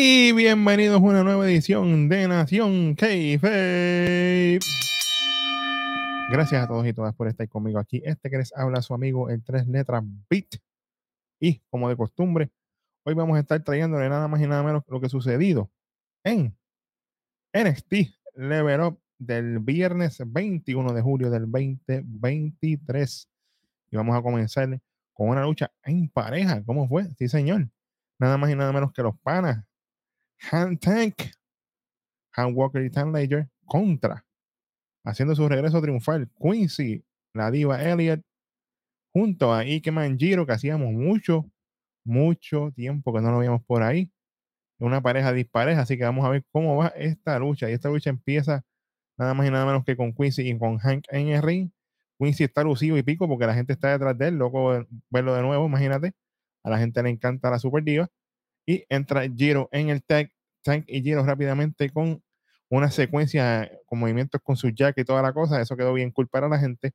Bienvenidos a una nueva edición de Nación k Gracias a todos y todas por estar conmigo aquí. Este que les habla su amigo el tres letras Beat. Y como de costumbre, hoy vamos a estar trayéndole nada más y nada menos lo que sucedido en NXT Level Up del viernes 21 de julio del 2023. Y vamos a comenzar con una lucha en pareja. ¿Cómo fue? Sí, señor. Nada más y nada menos que los panas. Hand Tank, Hand Walker y Tan Ledger contra, haciendo su regreso triunfal, Quincy, la diva Elliot, junto a Ike Manjiro, que hacíamos mucho, mucho tiempo que no lo veíamos por ahí. Una pareja dispareja, así que vamos a ver cómo va esta lucha. Y esta lucha empieza nada más y nada menos que con Quincy y con Hank en el ring. Quincy está lucido y pico porque la gente está detrás de él, loco verlo de nuevo, imagínate. A la gente le encanta la Super Diva. Y entra Giro en el tag, Tank y Giro rápidamente con una secuencia con movimientos con su jack y toda la cosa. Eso quedó bien cool para la gente.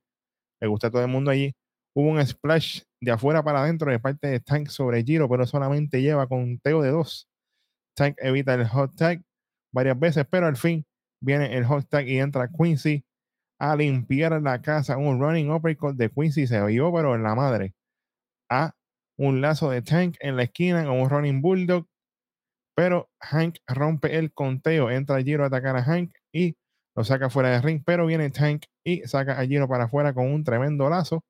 Le gusta a todo el mundo allí. Hubo un splash de afuera para adentro de parte de Tank sobre Giro, pero solamente lleva con teo de dos. Tank evita el hot tag varias veces, pero al fin viene el hot tag y entra Quincy a limpiar la casa. Un running uppercut de Quincy se vio, pero en la madre. A un lazo de Tank en la esquina con un running bulldog. Pero Hank rompe el conteo. Entra Giro a atacar a Hank y lo saca fuera de ring. Pero viene Tank y saca a Giro para afuera con un tremendo lazo.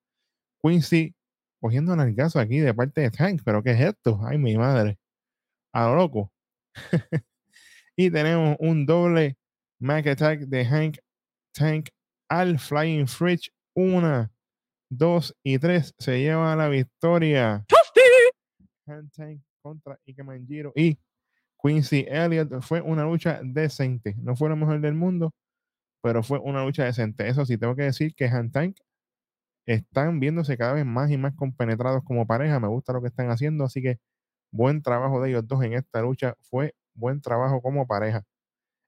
Quincy cogiendo el gaso aquí de parte de Tank. Pero ¿qué es esto? Ay, mi madre. A lo loco. y tenemos un doble Mac Attack de Hank Tank al Flying Fridge. Una, dos y tres. Se lleva la victoria. Tank contra Ike Manjiro y Quincy Elliott. Fue una lucha decente. No fue lo mejor del mundo, pero fue una lucha decente. Eso sí, tengo que decir que Tank están viéndose cada vez más y más compenetrados como pareja. Me gusta lo que están haciendo, así que buen trabajo de ellos dos en esta lucha. Fue buen trabajo como pareja.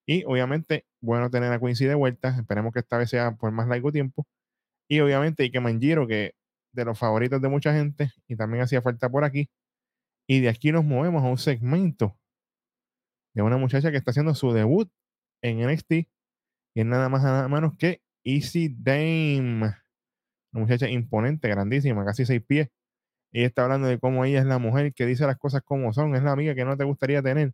Y obviamente, bueno tener a Quincy de vuelta. Esperemos que esta vez sea por más largo tiempo. Y obviamente Ike Manjiro, que de los favoritos de mucha gente y también hacía falta por aquí. Y de aquí nos movemos a un segmento de una muchacha que está haciendo su debut en NXT y es nada más nada menos que Easy Dame. Una muchacha imponente, grandísima, casi seis pies. Ella está hablando de cómo ella es la mujer que dice las cosas como son, es la amiga que no te gustaría tener.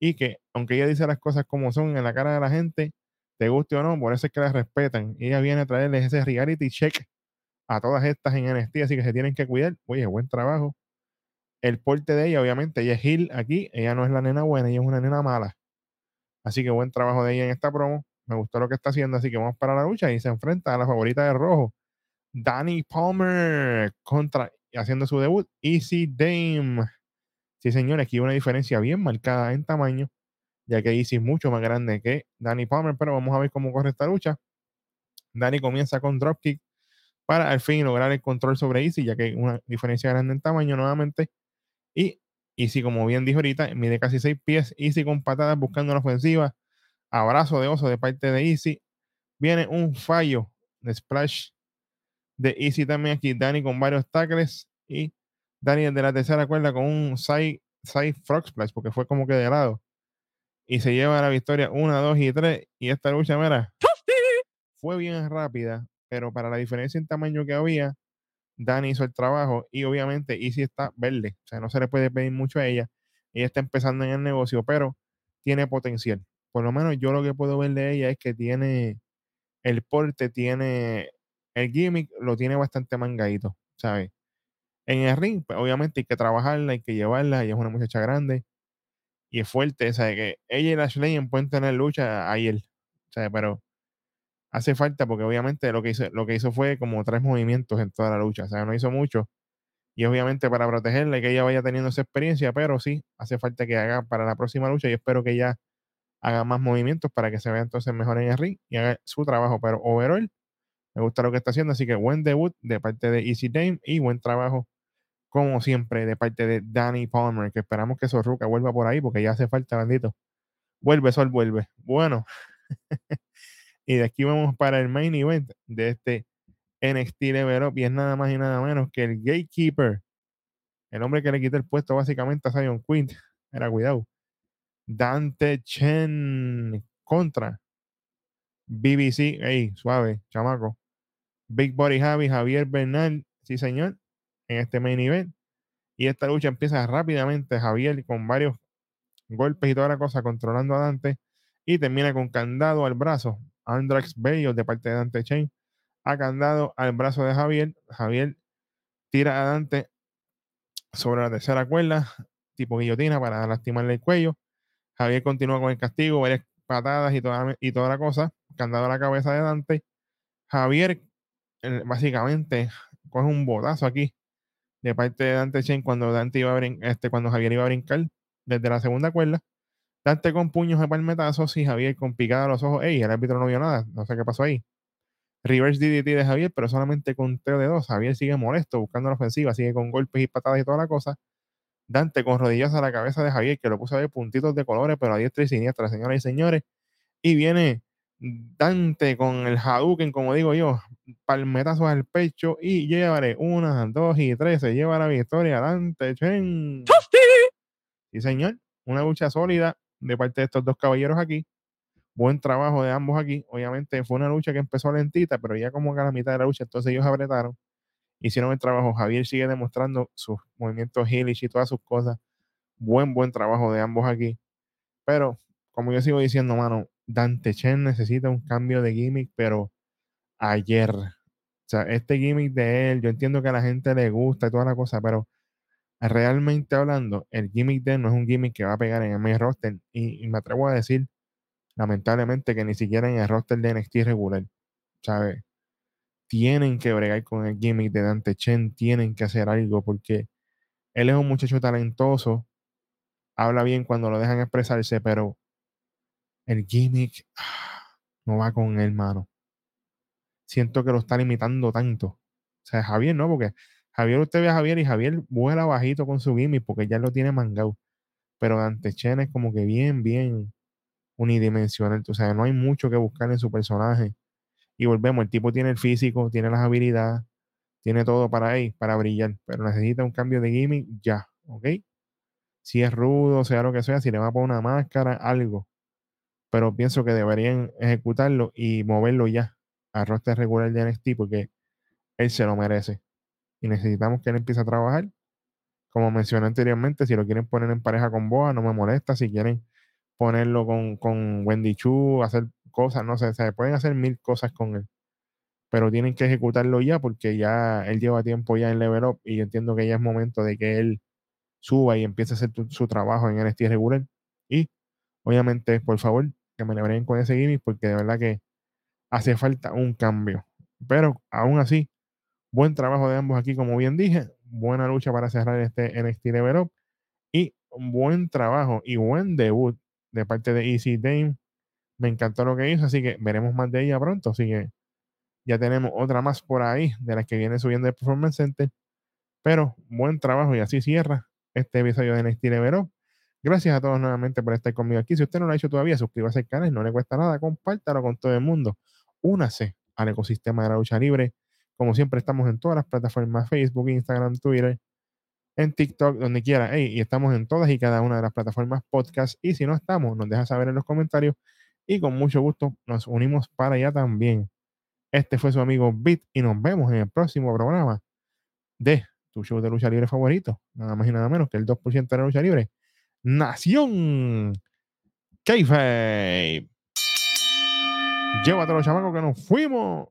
Y que, aunque ella dice las cosas como son en la cara de la gente, te guste o no, por eso es que la respetan. Ella viene a traerles ese reality check a todas estas en NXT, así que se tienen que cuidar. Oye, buen trabajo. El porte de ella, obviamente, ella es Gil aquí, ella no es la nena buena, ella es una nena mala. Así que buen trabajo de ella en esta promo. Me gustó lo que está haciendo, así que vamos para la lucha y se enfrenta a la favorita de rojo, Danny Palmer, contra, haciendo su debut, Easy Dame. Sí, señores, aquí hay una diferencia bien marcada en tamaño, ya que Easy es mucho más grande que Danny Palmer, pero vamos a ver cómo corre esta lucha. Danny comienza con dropkick para al fin lograr el control sobre Easy, ya que hay una diferencia grande en tamaño nuevamente. Y Easy, como bien dijo ahorita, mide casi seis pies. Easy con patadas buscando la ofensiva. Abrazo de oso de parte de Easy. Viene un fallo de splash de Easy también aquí. Danny con varios tackles. Y Danny de la tercera cuerda con un side, side frog splash, porque fue como que de lado. Y se lleva la victoria 1, 2 y 3. Y esta lucha, mira, fue bien rápida pero para la diferencia en tamaño que había, Dani hizo el trabajo y obviamente Easy está verde, o sea, no se le puede pedir mucho a ella. Ella está empezando en el negocio, pero tiene potencial. Por lo menos yo lo que puedo ver de ella es que tiene el porte, tiene el gimmick, lo tiene bastante mangadito, ¿sabes? En el ring, pues, obviamente hay que trabajarla, hay que llevarla, ella es una muchacha grande y es fuerte, ¿sabes? Que ella y Ashley pueden tener lucha ayer, ¿sabes? Pero hace falta porque obviamente lo que hizo, lo que hizo fue como tres movimientos en toda la lucha, o sea, no hizo mucho. Y obviamente para protegerla y que ella vaya teniendo esa experiencia, pero sí, hace falta que haga para la próxima lucha y espero que ella haga más movimientos para que se vea entonces mejor en el ring y haga su trabajo. Pero overall, me gusta lo que está haciendo, así que buen debut de parte de Easy Dame y buen trabajo, como siempre, de parte de Danny Palmer, que esperamos que Sorruca vuelva por ahí porque ya hace falta, bandito. Vuelve, Sol, vuelve. Bueno. Y de aquí vamos para el main event de este NXT Level Up. Y es nada más y nada menos que el Gatekeeper. El hombre que le quitó el puesto básicamente a Zion Quinn. Era cuidado. Dante Chen contra BBC. Ey, suave, chamaco. Big Body Javi, Javier Bernal. Sí, señor. En este main event. Y esta lucha empieza rápidamente. Javier con varios golpes y toda la cosa controlando a Dante. Y termina con candado al brazo. Andrax Bello de parte de Dante Chen. Ha candado al brazo de Javier. Javier tira a Dante sobre la tercera cuerda, tipo guillotina para lastimarle el cuello. Javier continúa con el castigo, varias patadas y toda, y toda la cosa, candado a la cabeza de Dante. Javier básicamente coge un botazo aquí de parte de Dante Chen cuando Dante iba a este, cuando Javier iba a brincar desde la segunda cuerda. Dante con puños de palmetazos y Javier con picada a los ojos. Ey, el árbitro no vio nada, no sé qué pasó ahí. Reverse DDT de Javier, pero solamente con teo de dos. Javier sigue molesto, buscando la ofensiva, sigue con golpes y patadas y toda la cosa. Dante con rodillas a la cabeza de Javier, que lo puso a ver puntitos de colores, pero a diestra y siniestra, señoras y señores. Y viene Dante con el Hadouken, como digo yo, palmetazos al pecho y llevaré una, dos y tres. Se lleva la victoria Dante Chen. Sí, señor. Una lucha sólida de parte de estos dos caballeros aquí. Buen trabajo de ambos aquí. Obviamente fue una lucha que empezó lentita, pero ya como a la mitad de la lucha, entonces ellos apretaron. Hicieron el trabajo. Javier sigue demostrando sus movimientos heelish y todas sus cosas. Buen, buen trabajo de ambos aquí. Pero, como yo sigo diciendo, mano, Dante Chen necesita un cambio de gimmick, pero ayer. O sea, este gimmick de él, yo entiendo que a la gente le gusta y toda la cosa, pero realmente hablando, el gimmick de no es un gimmick que va a pegar en el main roster. y me atrevo a decir lamentablemente que ni siquiera en el roster de NXT regular, ¿sabes? Tienen que bregar con el gimmick de Dante Chen, tienen que hacer algo porque él es un muchacho talentoso, habla bien cuando lo dejan expresarse, pero el gimmick no va con él, mano. Siento que lo está limitando tanto. O sea, Javier no, porque Javier, usted ve a Javier y Javier vuela bajito con su gimmick porque ya lo tiene mangado. Pero Dante Chen es como que bien, bien unidimensional. O sea, no hay mucho que buscar en su personaje. Y volvemos, el tipo tiene el físico, tiene las habilidades, tiene todo para ahí, para brillar, pero necesita un cambio de gimmick ya, ¿ok? Si es rudo, sea lo que sea, si le va a poner una máscara, algo. Pero pienso que deberían ejecutarlo y moverlo ya a roster regular de NXT porque él se lo merece. Y necesitamos que él empiece a trabajar. Como mencioné anteriormente, si lo quieren poner en pareja con Boa, no me molesta. Si quieren ponerlo con, con Wendy Chu, hacer cosas, no sé, se pueden hacer mil cosas con él, pero tienen que ejecutarlo ya porque ya él lleva tiempo ya en Level Up y entiendo que ya es momento de que él suba y empiece a hacer su trabajo en NXT regular. Y obviamente, por favor, que me le con ese gimmick porque de verdad que hace falta un cambio. Pero aún así, buen trabajo de ambos aquí, como bien dije, buena lucha para cerrar este NXT Level Up y buen trabajo y buen debut de parte de Easy Dame. Me encantó lo que hizo, así que veremos más de ella pronto. Así que ya tenemos otra más por ahí de las que viene subiendo el Performance Center. Pero buen trabajo y así cierra este episodio de NXT Level Gracias a todos nuevamente por estar conmigo aquí. Si usted no lo ha hecho todavía, suscríbase al canal, no le cuesta nada, compártalo con todo el mundo. Únase al ecosistema de la lucha libre. Como siempre, estamos en todas las plataformas: Facebook, Instagram, Twitter, en TikTok, donde quiera. y estamos en todas y cada una de las plataformas podcast. Y si no estamos, nos deja saber en los comentarios. Y con mucho gusto nos unimos para allá también. Este fue su amigo Bit y nos vemos en el próximo programa de tu show de lucha libre favorito. Nada más y nada menos que el 2% de la lucha libre. Nación Kayfabe. Llévatelo, chamacos, que nos fuimos.